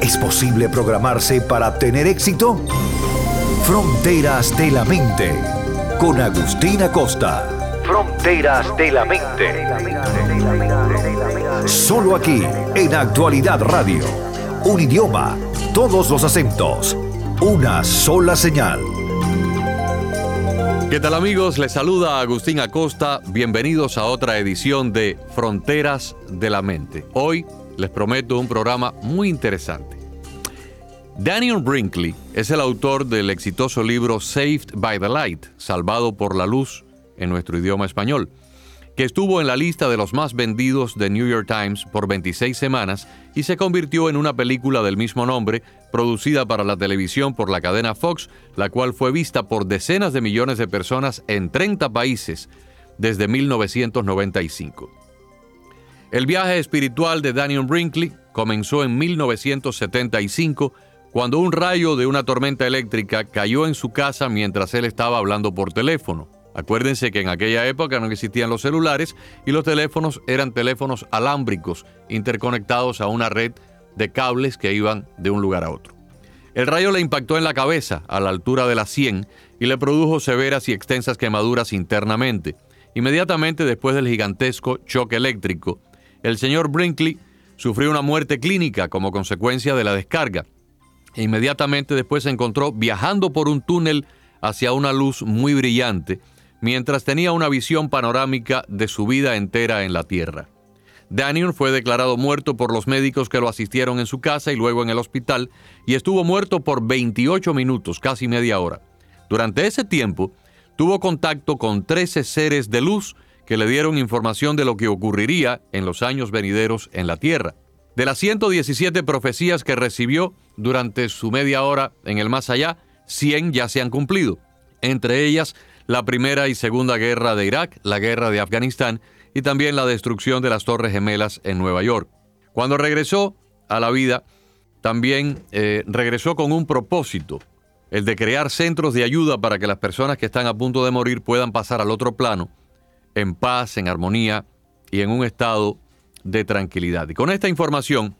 ¿Es posible programarse para tener éxito? Fronteras de la Mente, con Agustina Costa. Fronteras de la Mente. Solo aquí, en Actualidad Radio. Un idioma, todos los acentos, una sola señal. ¿Qué tal amigos? Les saluda Agustín Acosta. Bienvenidos a otra edición de Fronteras de la Mente. Hoy les prometo un programa muy interesante. Daniel Brinkley es el autor del exitoso libro Saved by the Light, Salvado por la Luz en nuestro idioma español, que estuvo en la lista de los más vendidos de New York Times por 26 semanas y se convirtió en una película del mismo nombre, producida para la televisión por la cadena Fox, la cual fue vista por decenas de millones de personas en 30 países desde 1995. El viaje espiritual de Daniel Brinkley comenzó en 1975 cuando un rayo de una tormenta eléctrica cayó en su casa mientras él estaba hablando por teléfono. Acuérdense que en aquella época no existían los celulares y los teléfonos eran teléfonos alámbricos interconectados a una red de cables que iban de un lugar a otro. El rayo le impactó en la cabeza a la altura de la 100 y le produjo severas y extensas quemaduras internamente. Inmediatamente después del gigantesco choque eléctrico, el señor Brinkley sufrió una muerte clínica como consecuencia de la descarga e inmediatamente después se encontró viajando por un túnel hacia una luz muy brillante, mientras tenía una visión panorámica de su vida entera en la Tierra. Daniel fue declarado muerto por los médicos que lo asistieron en su casa y luego en el hospital, y estuvo muerto por 28 minutos, casi media hora. Durante ese tiempo, tuvo contacto con 13 seres de luz que le dieron información de lo que ocurriría en los años venideros en la Tierra. De las 117 profecías que recibió durante su media hora en el más allá, 100 ya se han cumplido. Entre ellas, la Primera y Segunda Guerra de Irak, la Guerra de Afganistán y también la destrucción de las Torres Gemelas en Nueva York. Cuando regresó a la vida, también eh, regresó con un propósito, el de crear centros de ayuda para que las personas que están a punto de morir puedan pasar al otro plano en paz, en armonía y en un estado de tranquilidad. Y con esta información,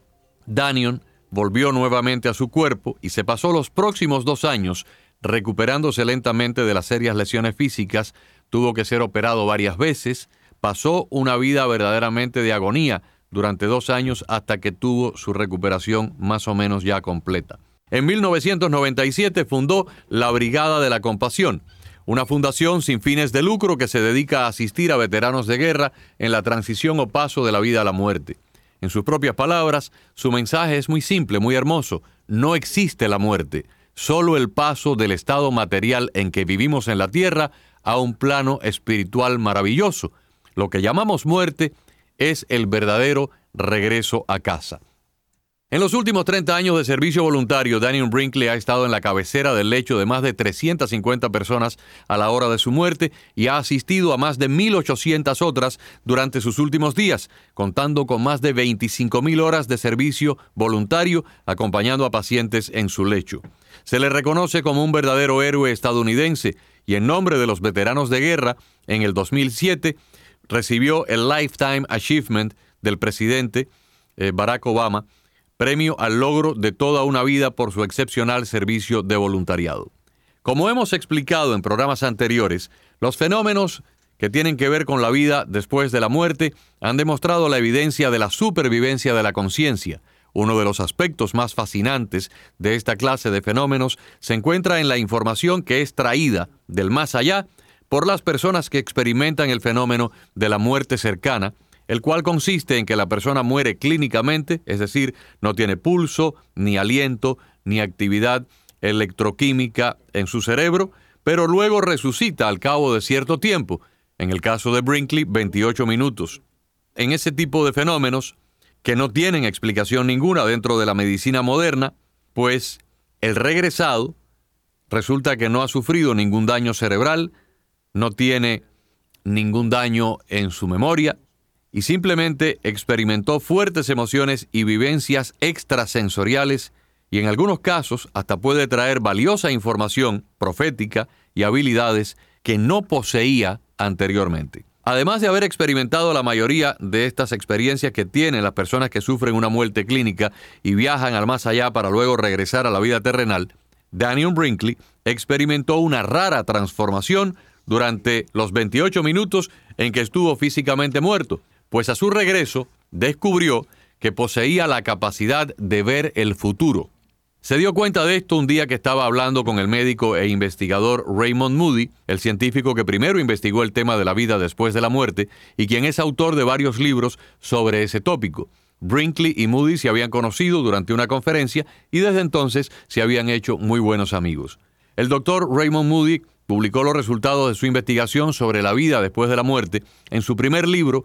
Daniel volvió nuevamente a su cuerpo y se pasó los próximos dos años recuperándose lentamente de las serias lesiones físicas, tuvo que ser operado varias veces, pasó una vida verdaderamente de agonía durante dos años hasta que tuvo su recuperación más o menos ya completa. En 1997 fundó la Brigada de la Compasión, una fundación sin fines de lucro que se dedica a asistir a veteranos de guerra en la transición o paso de la vida a la muerte. En sus propias palabras, su mensaje es muy simple, muy hermoso. No existe la muerte, solo el paso del estado material en que vivimos en la tierra a un plano espiritual maravilloso. Lo que llamamos muerte es el verdadero regreso a casa. En los últimos 30 años de servicio voluntario, Daniel Brinkley ha estado en la cabecera del lecho de más de 350 personas a la hora de su muerte y ha asistido a más de 1.800 otras durante sus últimos días, contando con más de 25.000 horas de servicio voluntario acompañando a pacientes en su lecho. Se le reconoce como un verdadero héroe estadounidense y en nombre de los veteranos de guerra, en el 2007 recibió el Lifetime Achievement del presidente eh, Barack Obama, premio al logro de toda una vida por su excepcional servicio de voluntariado. Como hemos explicado en programas anteriores, los fenómenos que tienen que ver con la vida después de la muerte han demostrado la evidencia de la supervivencia de la conciencia. Uno de los aspectos más fascinantes de esta clase de fenómenos se encuentra en la información que es traída del más allá por las personas que experimentan el fenómeno de la muerte cercana el cual consiste en que la persona muere clínicamente, es decir, no tiene pulso, ni aliento, ni actividad electroquímica en su cerebro, pero luego resucita al cabo de cierto tiempo, en el caso de Brinkley, 28 minutos. En ese tipo de fenómenos, que no tienen explicación ninguna dentro de la medicina moderna, pues el regresado resulta que no ha sufrido ningún daño cerebral, no tiene ningún daño en su memoria y simplemente experimentó fuertes emociones y vivencias extrasensoriales y en algunos casos hasta puede traer valiosa información profética y habilidades que no poseía anteriormente. Además de haber experimentado la mayoría de estas experiencias que tienen las personas que sufren una muerte clínica y viajan al más allá para luego regresar a la vida terrenal, Daniel Brinkley experimentó una rara transformación durante los 28 minutos en que estuvo físicamente muerto, pues a su regreso descubrió que poseía la capacidad de ver el futuro. Se dio cuenta de esto un día que estaba hablando con el médico e investigador Raymond Moody, el científico que primero investigó el tema de la vida después de la muerte y quien es autor de varios libros sobre ese tópico. Brinkley y Moody se habían conocido durante una conferencia y desde entonces se habían hecho muy buenos amigos. El doctor Raymond Moody publicó los resultados de su investigación sobre la vida después de la muerte en su primer libro,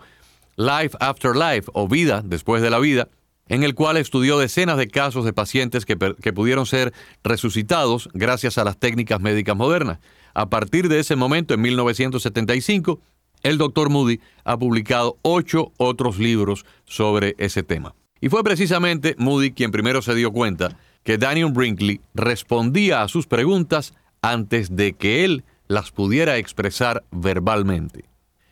Life After Life o Vida después de la vida, en el cual estudió decenas de casos de pacientes que, pudieron ser resucitados gracias a las técnicas médicas modernas. A partir de ese momento, en 1975, el doctor Moody ha publicado ocho otros libros sobre ese tema. Y fue precisamente Moody quien primero se dio cuenta que Daniel Brinkley respondía a sus preguntas antes de que él las pudiera expresar verbalmente.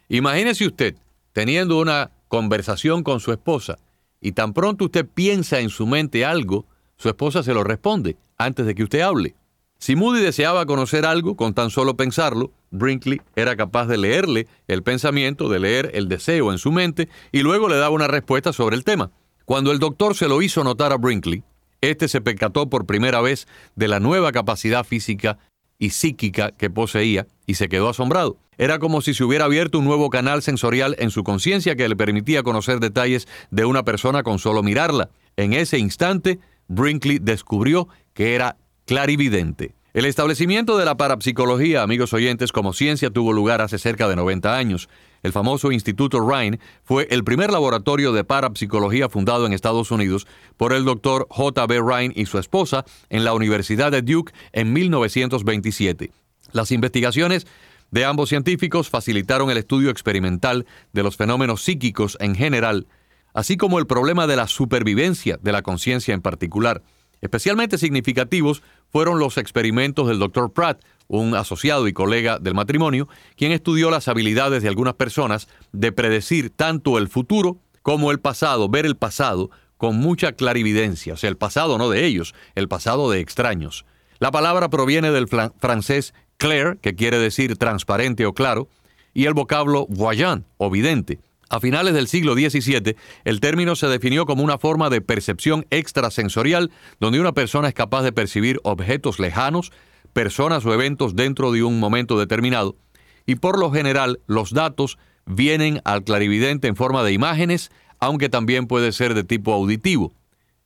Imagínese usted teniendo una conversación con su esposa y tan pronto usted piensa en su mente algo, su esposa se lo responde antes de que usted hable. Si Moody deseaba conocer algo con tan solo pensarlo, Brinkley era capaz de leerle el pensamiento, de leer el deseo en su mente y luego le daba una respuesta sobre el tema. Cuando el doctor se lo hizo notar a Brinkley, este se percató por primera vez de la nueva capacidad física y psíquica que poseía y se quedó asombrado. Era como si se hubiera abierto un nuevo canal sensorial en su conciencia que le permitía conocer detalles de una persona con solo mirarla. En ese instante, Brinkley descubrió que era clarividente. El establecimiento de la parapsicología, amigos oyentes, como ciencia tuvo lugar hace cerca de 90 años. El famoso Instituto Rhine fue el primer laboratorio de parapsicología fundado en Estados Unidos por el doctor J.B. Rhine y su esposa en la Universidad de Duke en 1927. Las investigaciones de ambos científicos facilitaron el estudio experimental de los fenómenos psíquicos en general, así como el problema de la supervivencia de la conciencia en particular. Especialmente significativos fueron los experimentos del Dr. Pratt, un asociado y colega del matrimonio, quien estudió las habilidades de algunas personas de predecir tanto el futuro como el pasado, ver el pasado con mucha clarividencia, o sea, el pasado no de ellos, el pasado de extraños. La palabra proviene del francés clair, que quiere decir transparente o claro, y el vocablo voyant o vidente. A finales del siglo XVII, el término se definió como una forma de percepción extrasensorial donde una persona es capaz de percibir objetos lejanos, personas o eventos dentro de un momento determinado, y por lo general los datos vienen al clarividente en forma de imágenes, aunque también puede ser de tipo auditivo.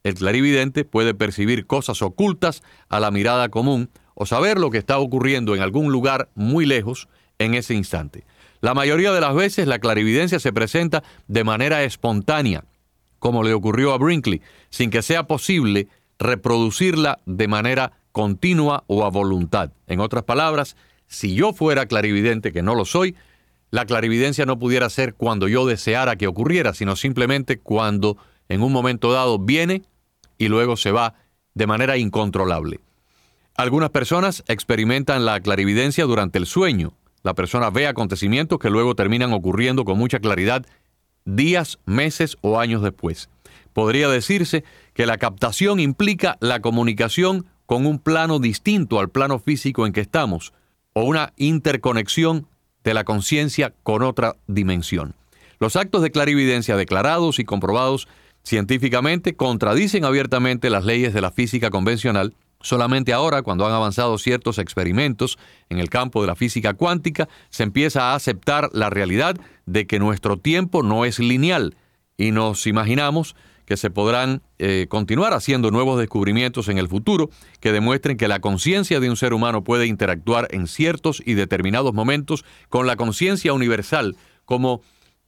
El clarividente puede percibir cosas ocultas a la mirada común o saber lo que está ocurriendo en algún lugar muy lejos en ese instante. La mayoría de las veces la clarividencia se presenta de manera espontánea, como le ocurrió a Brinkley, sin que sea posible reproducirla de manera continua o a voluntad. En otras palabras, si yo fuera clarividente, que no lo soy, la clarividencia no pudiera ser cuando yo deseara que ocurriera, sino simplemente cuando en un momento dado viene y luego se va de manera incontrolable. Algunas personas experimentan la clarividencia durante el sueño, la persona ve acontecimientos que luego terminan ocurriendo con mucha claridad días, meses o años después. Podría decirse que la captación implica la comunicación con un plano distinto al plano físico en que estamos, o una interconexión de la conciencia con otra dimensión. Los actos de clarividencia declarados y comprobados científicamente contradicen abiertamente las leyes de la física convencional Solamente ahora, cuando han avanzado ciertos experimentos en el campo de la física cuántica, se empieza a aceptar la realidad de que nuestro tiempo no es lineal y nos imaginamos que se podrán eh, continuar haciendo nuevos descubrimientos en el futuro que demuestren que la conciencia de un ser humano puede interactuar en ciertos y determinados momentos con la conciencia universal, como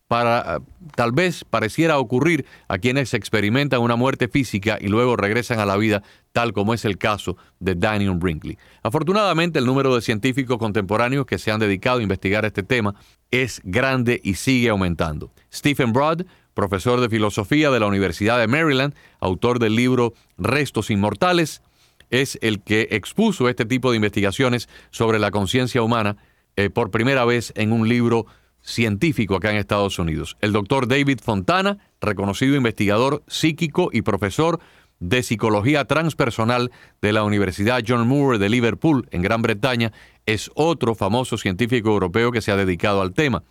para tal vez pareciera ocurrir a quienes experimentan una muerte física y luego regresan a la vida, tal como es el caso de Daniel Brinkley. Afortunadamente, el número de científicos contemporáneos que se han dedicado a investigar este tema es grande y sigue aumentando. Stephen Broad, profesor de filosofía de la Universidad de Maryland, autor del libro Restos Inmortales, es el que expuso este tipo de investigaciones sobre la conciencia humana eh, por primera vez en un libro científico acá en Estados Unidos. El doctor David Fontana, reconocido investigador psíquico y profesor de psicología transpersonal de la Universidad John Moore de Liverpool, en Gran Bretaña, es otro famoso científico europeo que se ha dedicado al tema.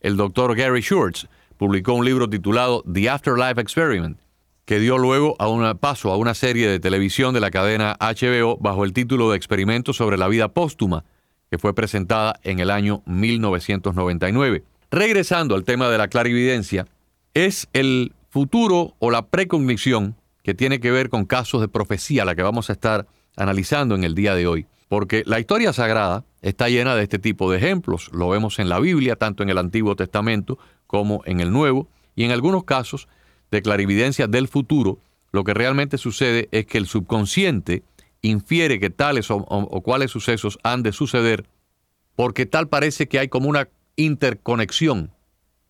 El doctor Gary Schwartz publicó un libro titulado The Afterlife Experiment, que dio luego a un paso a una serie de televisión de la cadena HBO bajo el título de Experimento sobre la vida póstuma, que fue presentada en el año 1999. Regresando al tema de la clarividencia, es el futuro o la precognición que tiene que ver con casos de profecía, la que vamos a estar analizando en el día de hoy. Porque la historia sagrada está llena de este tipo de ejemplos. Lo vemos en la Biblia, tanto en el Antiguo Testamento como en el Nuevo, y en algunos casos de clarividencia del futuro, lo que realmente sucede es que el subconsciente infiere que tales o, cuales sucesos han de suceder, porque tal parece que hay como una interconexión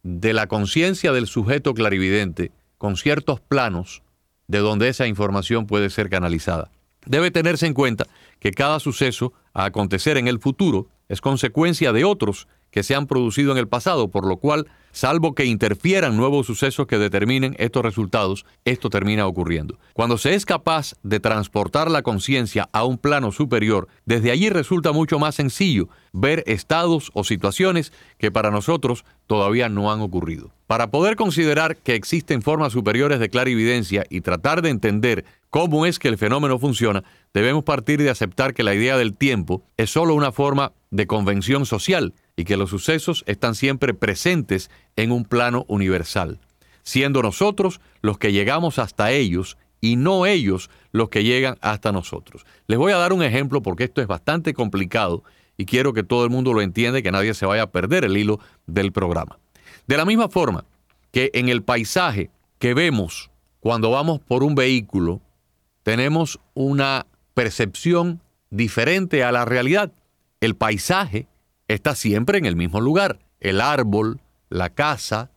de la conciencia del sujeto clarividente con ciertos planos de donde esa información puede ser canalizada. Debe tenerse en cuenta que cada suceso a acontecer en el futuro es consecuencia de otros que se han producido en el pasado, por lo cual, salvo que interfieran nuevos sucesos que determinen estos resultados, esto termina ocurriendo. Cuando se es capaz de transportar la conciencia a un plano superior, desde allí resulta mucho más sencillo ver estados o situaciones que para nosotros todavía no han ocurrido. Para poder considerar que existen formas superiores de clarividencia y tratar de entender cómo es que el fenómeno funciona, debemos partir de aceptar que la idea del tiempo es solo una forma de convención social y que los sucesos están siempre presentes en un plano universal, siendo nosotros los que llegamos hasta ellos y no ellos los que llegan hasta nosotros. Les voy a dar un ejemplo porque esto es bastante complicado y quiero que todo el mundo lo entienda y que nadie se vaya a perder el hilo del programa. De la misma forma que en el paisaje que vemos cuando vamos por un vehículo, tenemos una percepción diferente a la realidad. El paisaje está siempre en el mismo lugar. El árbol, la casa,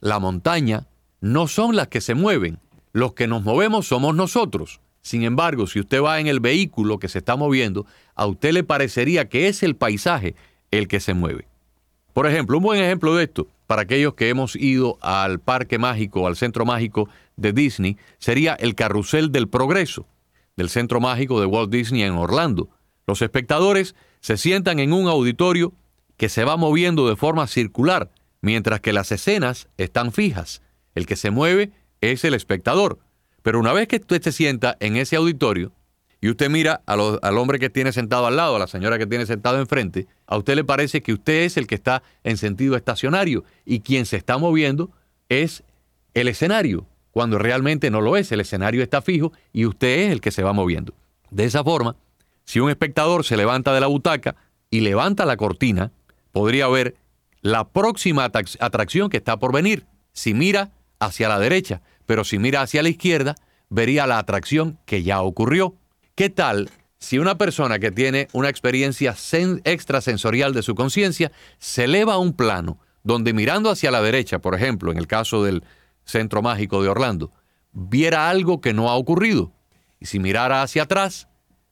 la montaña, no son las que se mueven. Los que nos movemos somos nosotros. Sin embargo, si usted va en el vehículo que se está moviendo, a usted le parecería que es el paisaje el que se mueve. Por ejemplo, un buen ejemplo de esto, para aquellos que hemos ido al parque mágico, al centro mágico de Disney, sería el carrusel del progreso del centro mágico de Walt Disney en Orlando. Los espectadores se sientan en un auditorio que se va moviendo de forma circular, mientras que las escenas están fijas. El que se mueve es el espectador. Pero una vez que usted se sienta en ese auditorio y usted mira al hombre que tiene sentado al lado, a la señora que tiene sentado enfrente, a usted le parece que usted es el que está en sentido estacionario y quien se está moviendo es el escenario, cuando realmente no lo es. El escenario está fijo y usted es el que se va moviendo. De esa forma, si un espectador se levanta de la butaca y levanta la cortina, podría ver la próxima atracción que está por venir. Si mira hacia la derecha, pero si mira hacia la izquierda, vería la atracción que ya ocurrió. ¿Qué tal si una persona que tiene una experiencia extrasensorial de su conciencia se eleva a un plano donde mirando hacia la derecha, por ejemplo, en el caso del Centro Mágico de Orlando, viera algo que no ha ocurrido? Y si mirara hacia atrás,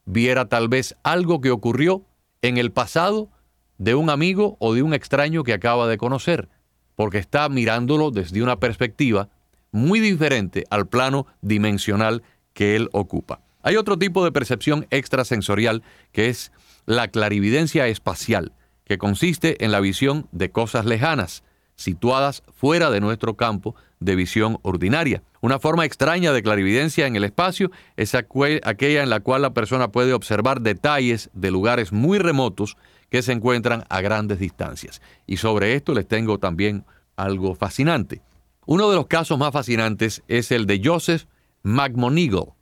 viera tal vez algo que ocurrió en el pasado de un amigo o de un extraño que acaba de conocer, porque está mirándolo desde una perspectiva muy diferente al plano dimensional que él ocupa. Hay otro tipo de percepción extrasensorial que es la clarividencia espacial, que consiste en la visión de cosas lejanas, situadas fuera de nuestro campo de visión ordinaria. Una forma extraña de clarividencia en el espacio es aquella en la cual la persona puede observar detalles de lugares muy remotos que se encuentran a grandes distancias. Y sobre esto les tengo también algo fascinante. Uno de los casos más fascinantes es el de Joseph McMonigle.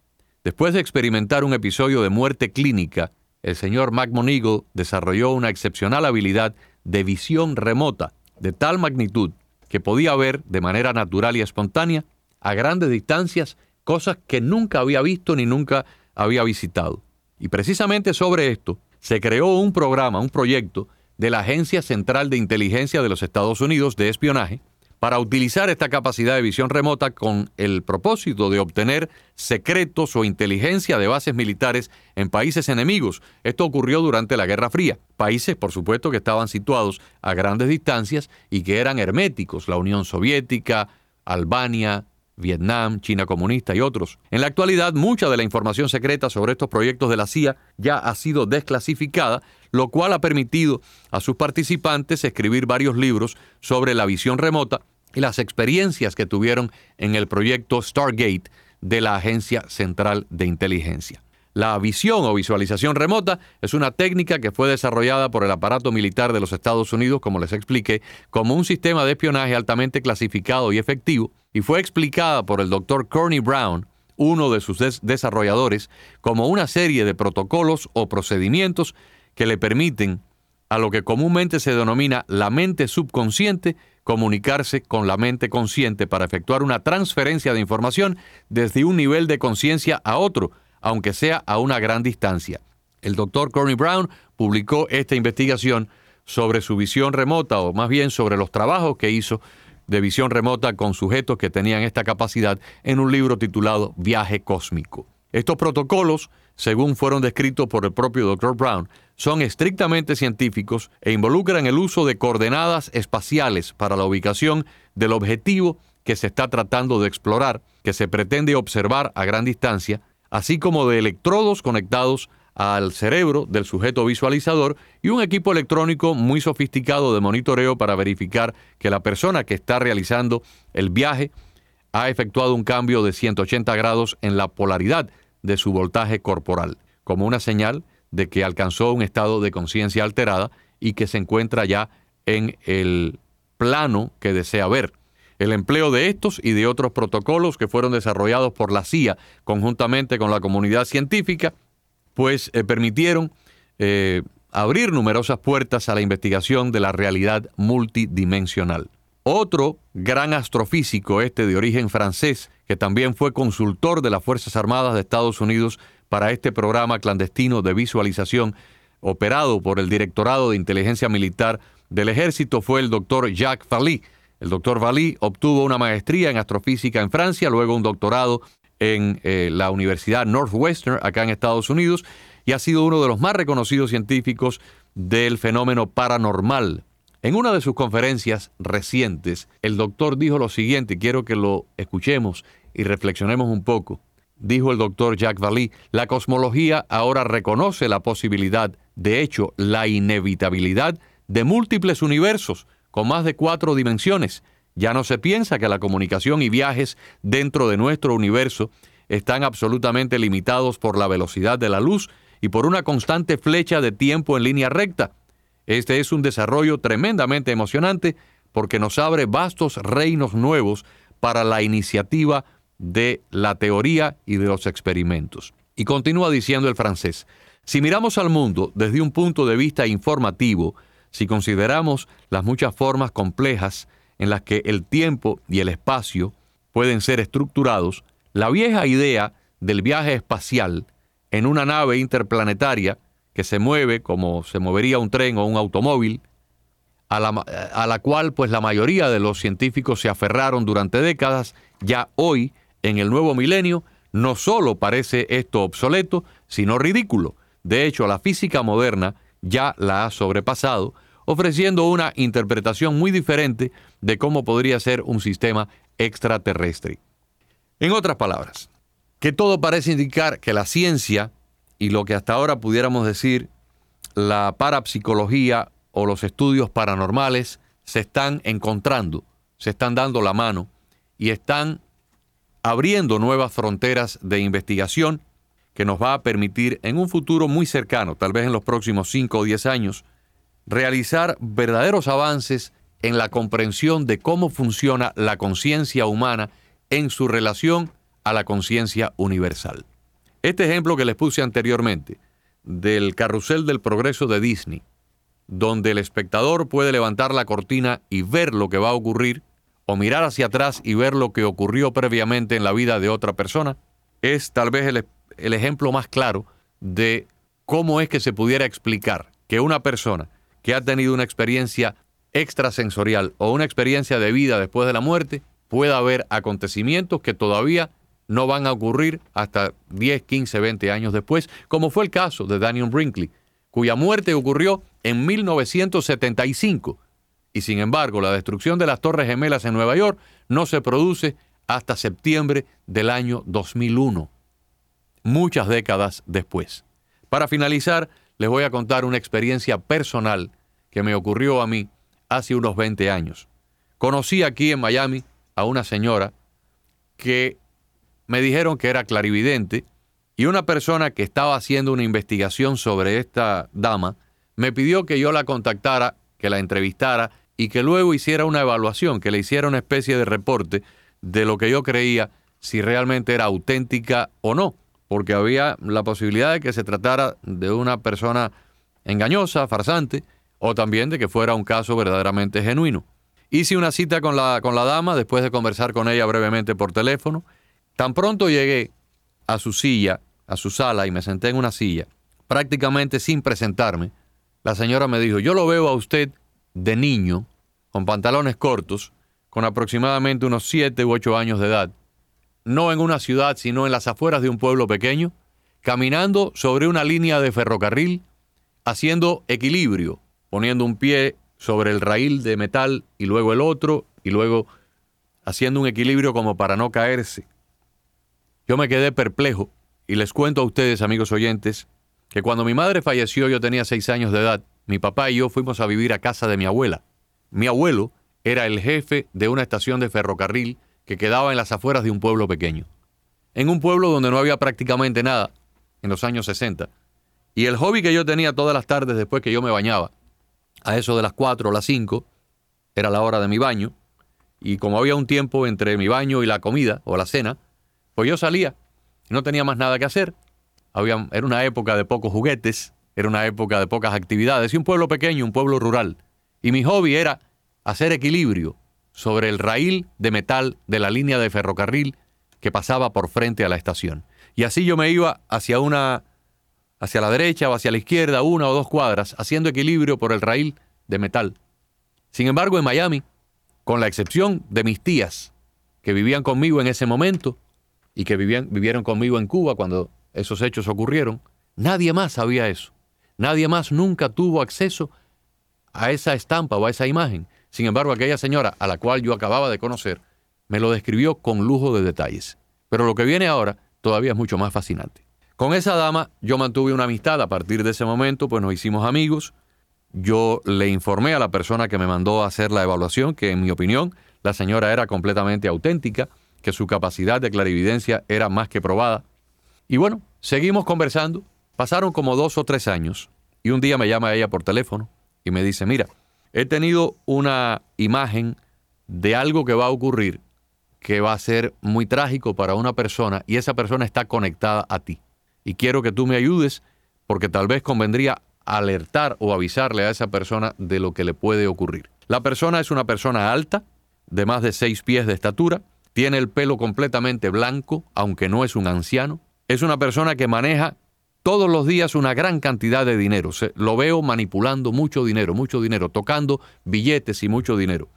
Después de experimentar un episodio de muerte clínica, el señor McMonigle desarrolló una excepcional habilidad de visión remota, de tal magnitud que podía ver de manera natural y espontánea a grandes distancias cosas que nunca había visto ni nunca había visitado. Y precisamente sobre esto se creó un programa, un proyecto de la Agencia Central de Inteligencia de los Estados Unidos de espionaje para utilizar esta capacidad de visión remota con el propósito de obtener secretos o inteligencia de bases militares en países enemigos. Esto ocurrió durante la Guerra Fría. Países, por supuesto, que estaban situados a grandes distancias y que eran herméticos, la Unión Soviética, Albania, Vietnam, China comunista y otros. En la actualidad, mucha de la información secreta sobre estos proyectos de la CIA ya ha sido desclasificada, lo cual ha permitido a sus participantes escribir varios libros sobre la visión remota y las experiencias que tuvieron en el proyecto Stargate de la Agencia Central de Inteligencia. La visión o visualización remota es una técnica que fue desarrollada por el aparato militar de los Estados Unidos, como les expliqué, como un sistema de espionaje altamente clasificado y efectivo, y fue explicada por el doctor Corny Brown, uno de sus desarrolladores, como una serie de protocolos o procedimientos que le permiten a lo que comúnmente se denomina la mente subconsciente comunicarse con la mente consciente para efectuar una transferencia de información desde un nivel de conciencia a otro, aunque sea a una gran distancia. El doctor Corny Brown publicó esta investigación sobre su visión remota, o más bien sobre los trabajos que hizo de visión remota con sujetos que tenían esta capacidad en un libro titulado Viaje Cósmico. Estos protocolos, según fueron descritos por el propio Dr. Brown, son estrictamente científicos e involucran el uso de coordenadas espaciales para la ubicación del objetivo que se está tratando de explorar, que se pretende observar a gran distancia, así como de electrodos conectados al cerebro del sujeto visualizador y un equipo electrónico muy sofisticado de monitoreo para verificar que la persona que está realizando el viaje ha efectuado un cambio de 180 grados en la polaridad de su voltaje corporal, como una señal de que alcanzó un estado de conciencia alterada y que se encuentra ya en el plano que desea ver. El empleo de estos y de otros protocolos que fueron desarrollados por la CIA conjuntamente con la comunidad científica, pues eh, permitieron eh, abrir numerosas puertas a la investigación de la realidad multidimensional. Otro gran astrofísico, este de origen francés, que también fue consultor de las Fuerzas Armadas de Estados Unidos para este programa clandestino de visualización operado por el Directorado de Inteligencia Militar del Ejército, fue el doctor Jacques Vallée, el doctor Valli obtuvo una maestría en astrofísica en Francia, luego un doctorado en eh, la Universidad Northwestern, acá en Estados Unidos, y ha sido uno de los más reconocidos científicos del fenómeno paranormal. En una de sus conferencias recientes, el doctor dijo lo siguiente, quiero que lo escuchemos y reflexionemos un poco. Dijo el doctor Jacques Vallée, la cosmología ahora reconoce la posibilidad, de hecho, la inevitabilidad de múltiples universos, con más de cuatro dimensiones. Ya no se piensa que la comunicación y viajes dentro de nuestro universo están absolutamente limitados por la velocidad de la luz y por una constante flecha de tiempo en línea recta. Este es un desarrollo tremendamente emocionante porque nos abre vastos reinos nuevos para la iniciativa de la teoría y de los experimentos. Y continúa diciendo el francés, si miramos al mundo desde un punto de vista informativo, si consideramos las muchas formas complejas en las que el tiempo y el espacio pueden ser estructurados, la vieja idea del viaje espacial en una nave interplanetaria que se mueve como se movería un tren o un automóvil, a la, a la, cual pues la mayoría de los científicos se aferraron durante décadas, ya hoy, en el nuevo milenio, no solo parece esto obsoleto, sino ridículo. De hecho, la física moderna ya la ha sobrepasado, ofreciendo una interpretación muy diferente de cómo podría ser un sistema extraterrestre. En otras palabras, que todo parece indicar que la ciencia y lo que hasta ahora pudiéramos decir la parapsicología o los estudios paranormales se están encontrando, se están dando la mano y están abriendo nuevas fronteras de investigación que nos va a permitir en un futuro muy cercano, tal vez en los próximos 5 o 10 años, realizar verdaderos avances en la comprensión de cómo funciona la conciencia humana en su relación a la conciencia universal. Este ejemplo que les puse anteriormente, del carrusel del progreso de Disney, donde el espectador puede levantar la cortina y ver lo que va a ocurrir, o mirar hacia atrás y ver lo que ocurrió previamente en la vida de otra persona, es tal vez el, el ejemplo más claro de cómo es que se pudiera explicar que una persona que ha tenido una experiencia extrasensorial o una experiencia de vida después de la muerte pueda haber acontecimientos que todavía no van a ocurrir hasta 10, 15, 20 años después, como fue el caso de Daniel Brinkley, cuya muerte ocurrió en 1975 y sin embargo la destrucción de las Torres Gemelas en Nueva York no se produce hasta septiembre del año 2001, muchas décadas después. Para finalizar, les voy a contar una experiencia personal que me ocurrió a mí hace unos 20 años. Conocí aquí en Miami a una señora que me dijeron que era clarividente y una persona que estaba haciendo una investigación sobre esta dama me pidió que yo la contactara, que la entrevistara y que luego hiciera una evaluación, que le hiciera una especie de reporte de lo que yo creía si realmente era auténtica o no, porque había la posibilidad de que se tratara de una persona engañosa, farsante, o también de que fuera un caso verdaderamente genuino. Hice una cita con la, con la dama después de conversar con ella brevemente por teléfono. Tan pronto llegué a su silla, a su sala, y me senté en una silla, prácticamente sin presentarme, la señora me dijo, yo lo veo a usted de niño, con pantalones cortos, con aproximadamente unos 7 u 8 años de edad, no en una ciudad, sino en las afueras de un pueblo pequeño, caminando sobre una línea de ferrocarril, haciendo equilibrio, poniendo un pie sobre el raíl de metal y luego el otro, y luego haciendo un equilibrio como para no caerse. Yo me quedé perplejo y les cuento a ustedes, amigos oyentes, que cuando mi madre falleció yo tenía seis años de edad, mi papá y yo fuimos a vivir a casa de mi abuela. Mi abuelo era el jefe de una estación de ferrocarril que quedaba en las afueras de un pueblo pequeño. En un pueblo donde no había prácticamente nada, en los años 60. Y el hobby que yo tenía todas las tardes después que yo me bañaba, a eso de las 4 o las 5, era la hora de mi baño, y como había un tiempo entre mi baño y la comida o la cena, pues yo salía, no tenía más nada que hacer, era una época de pocos juguetes, era una época de pocas actividades, y un pueblo pequeño, un pueblo rural, y mi hobby era hacer equilibrio sobre el raíl de metal de la línea de ferrocarril que pasaba por frente a la estación. Y así yo me iba hacia una hacia la derecha o hacia la izquierda, una o dos cuadras, haciendo equilibrio por el raíl de metal. Sin embargo, en Miami, con la excepción de mis tías, que vivían conmigo en ese momento y que vivían, vivieron conmigo en Cuba cuando esos hechos ocurrieron, nadie más sabía eso. Nadie más nunca tuvo acceso a esa estampa o a esa imagen. Sin embargo, aquella señora a la cual yo acababa de conocer me lo describió con lujo de detalles. Pero lo que viene ahora todavía es mucho más fascinante. Con esa dama yo mantuve una amistad a partir de ese momento, pues nos hicimos amigos. Yo le informé a la persona que me mandó a hacer la evaluación que en mi opinión la señora era completamente auténtica, que su capacidad de clarividencia era más que probada. Y bueno, seguimos conversando. Pasaron como dos o tres años y un día me llama ella por teléfono y me dice, mira, he tenido una imagen de algo que va a ocurrir que va a ser muy trágico para una persona y esa persona está conectada a ti y quiero que tú me ayudes porque tal vez convendría alertar o avisarle a esa persona de lo que le puede ocurrir. La persona es una persona alta, de más de seis pies de estatura, tiene el pelo completamente blanco, aunque no es un anciano, es una persona que maneja todos los días una gran cantidad de dinero. lo veo manipulando mucho dinero, mucho dinero, tocando billetes y mucho dinero.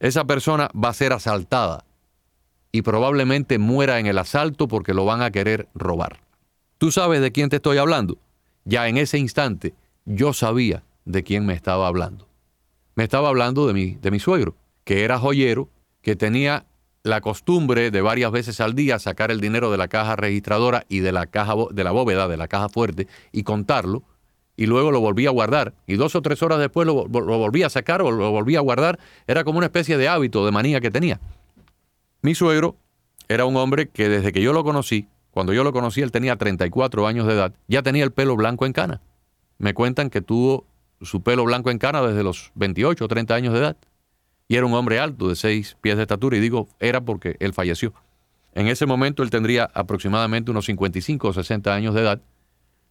Esa persona va a ser asaltada y probablemente muera en el asalto porque lo van a querer robar. ¿Tú sabes de quién te estoy hablando? Ya en ese instante yo sabía de quién me estaba hablando. Me estaba hablando de mi, de mi suegro, que era joyero, que tenía la costumbre de varias veces al día sacar el dinero de la caja registradora y de la caja de la bóveda, de la caja fuerte, y contarlo, y luego lo volvía a guardar. Y dos o tres horas después lo, lo volvía a sacar o lo volvía a guardar. Era como una especie de hábito, de manía que tenía. Mi suegro era un hombre que desde que yo lo conocí, cuando yo lo conocí, él tenía 34 años de edad, ya tenía el pelo blanco en cana. Me cuentan que tuvo su pelo blanco en cana desde los 28 o 30 años de edad. Y era un hombre alto, de 6 pies de estatura, y digo, era porque él falleció. En ese momento él tendría aproximadamente unos 55 o 60 años de edad,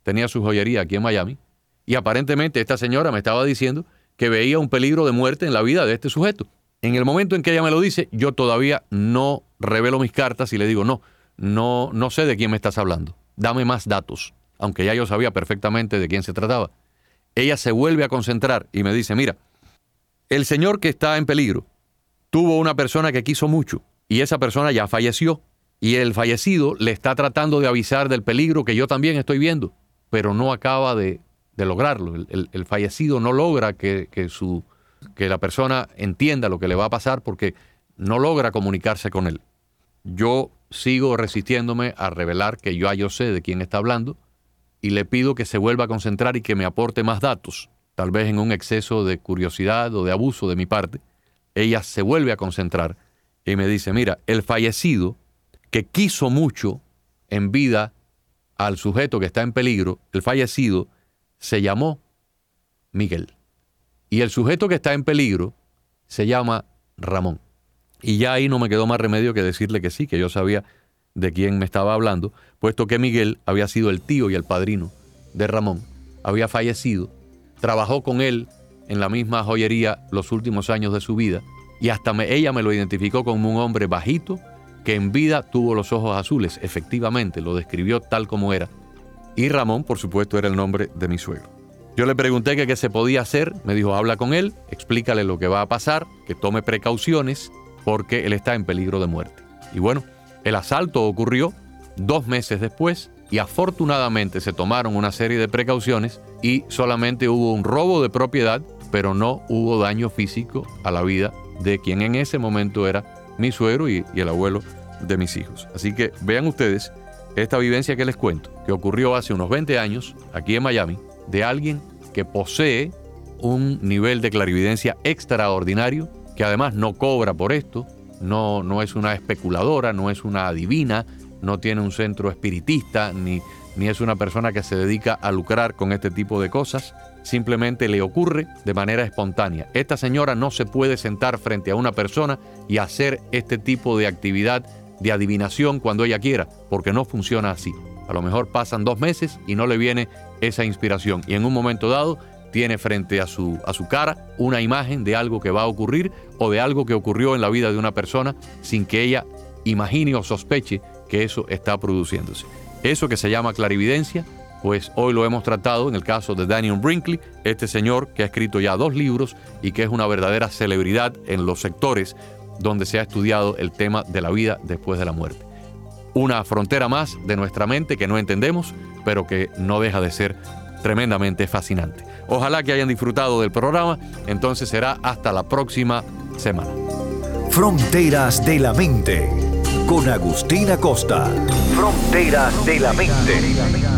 tenía su joyería aquí en Miami, y aparentemente esta señora me estaba diciendo que veía un peligro de muerte en la vida de este sujeto. En el momento en que ella me lo dice, yo todavía no revelo mis cartas y le digo, no, no, no sé de quién me estás hablando. Dame más datos, aunque ya yo sabía perfectamente de quién se trataba. Ella se vuelve a concentrar y me dice, mira, el señor que está en peligro tuvo una persona que quiso mucho y esa persona ya falleció y el fallecido le está tratando de avisar del peligro que yo también estoy viendo, pero no acaba de, lograrlo. El, fallecido no logra que, su, que la persona entienda lo que le va a pasar porque no logra comunicarse con él. Yo sigo resistiéndome a revelar que yo, yo sé de quién está hablando y le pido que se vuelva a concentrar y que me aporte más datos, tal vez en un exceso de curiosidad o de abuso de mi parte. Ella se vuelve a concentrar y me dice, mira, el fallecido que quiso mucho en vida al sujeto que está en peligro, el fallecido, se llamó Miguel. Y el sujeto que está en peligro se llama Ramón. Y ya ahí no me quedó más remedio que decirle que sí, que yo sabía de quién me estaba hablando, puesto que Miguel había sido el tío y el padrino de Ramón, había fallecido, trabajó con él en la misma joyería los últimos años de su vida, y hasta ella me lo identificó como un hombre bajito, que en vida tuvo los ojos azules, efectivamente, lo describió tal como era. Y Ramón, por supuesto, era el nombre de mi suegro. Yo le pregunté qué se podía hacer, me dijo, habla con él, explícale lo que va a pasar, que tome precauciones, porque él está en peligro de muerte. Y bueno, el asalto ocurrió dos meses después y afortunadamente se tomaron una serie de precauciones y solamente hubo un robo de propiedad, pero no hubo daño físico a la vida de quien en ese momento era mi suegro y, el abuelo de mis hijos. Así que vean ustedes esta vivencia que les cuento, que ocurrió hace unos 20 años aquí en Miami, de alguien que posee un nivel de clarividencia extraordinario que además no cobra por esto, no, no es una especuladora, no es una adivina, no tiene un centro espiritista, ni, ni es una persona que se dedica a lucrar con este tipo de cosas, simplemente le ocurre de manera espontánea. Esta señora no se puede sentar frente a una persona y hacer este tipo de actividad de adivinación cuando ella quiera, porque no funciona así. A lo mejor pasan dos meses y no le viene esa inspiración y en un momento dado tiene frente a su, a su cara una imagen de algo que va a ocurrir o de algo que ocurrió en la vida de una persona sin que ella imagine o sospeche que eso está produciéndose. Eso que se llama clarividencia, pues hoy lo hemos tratado en el caso de Daniel Brinkley, este señor que ha escrito ya dos libros y que es una verdadera celebridad en los sectores donde se ha estudiado el tema de la vida después de la muerte. Una frontera más de nuestra mente que no entendemos, pero que no deja de ser tremendamente fascinante. Ojalá que hayan disfrutado del programa. Entonces será hasta la próxima semana. Fronteras de la Mente con Agustina Costa. Fronteras de la Mente.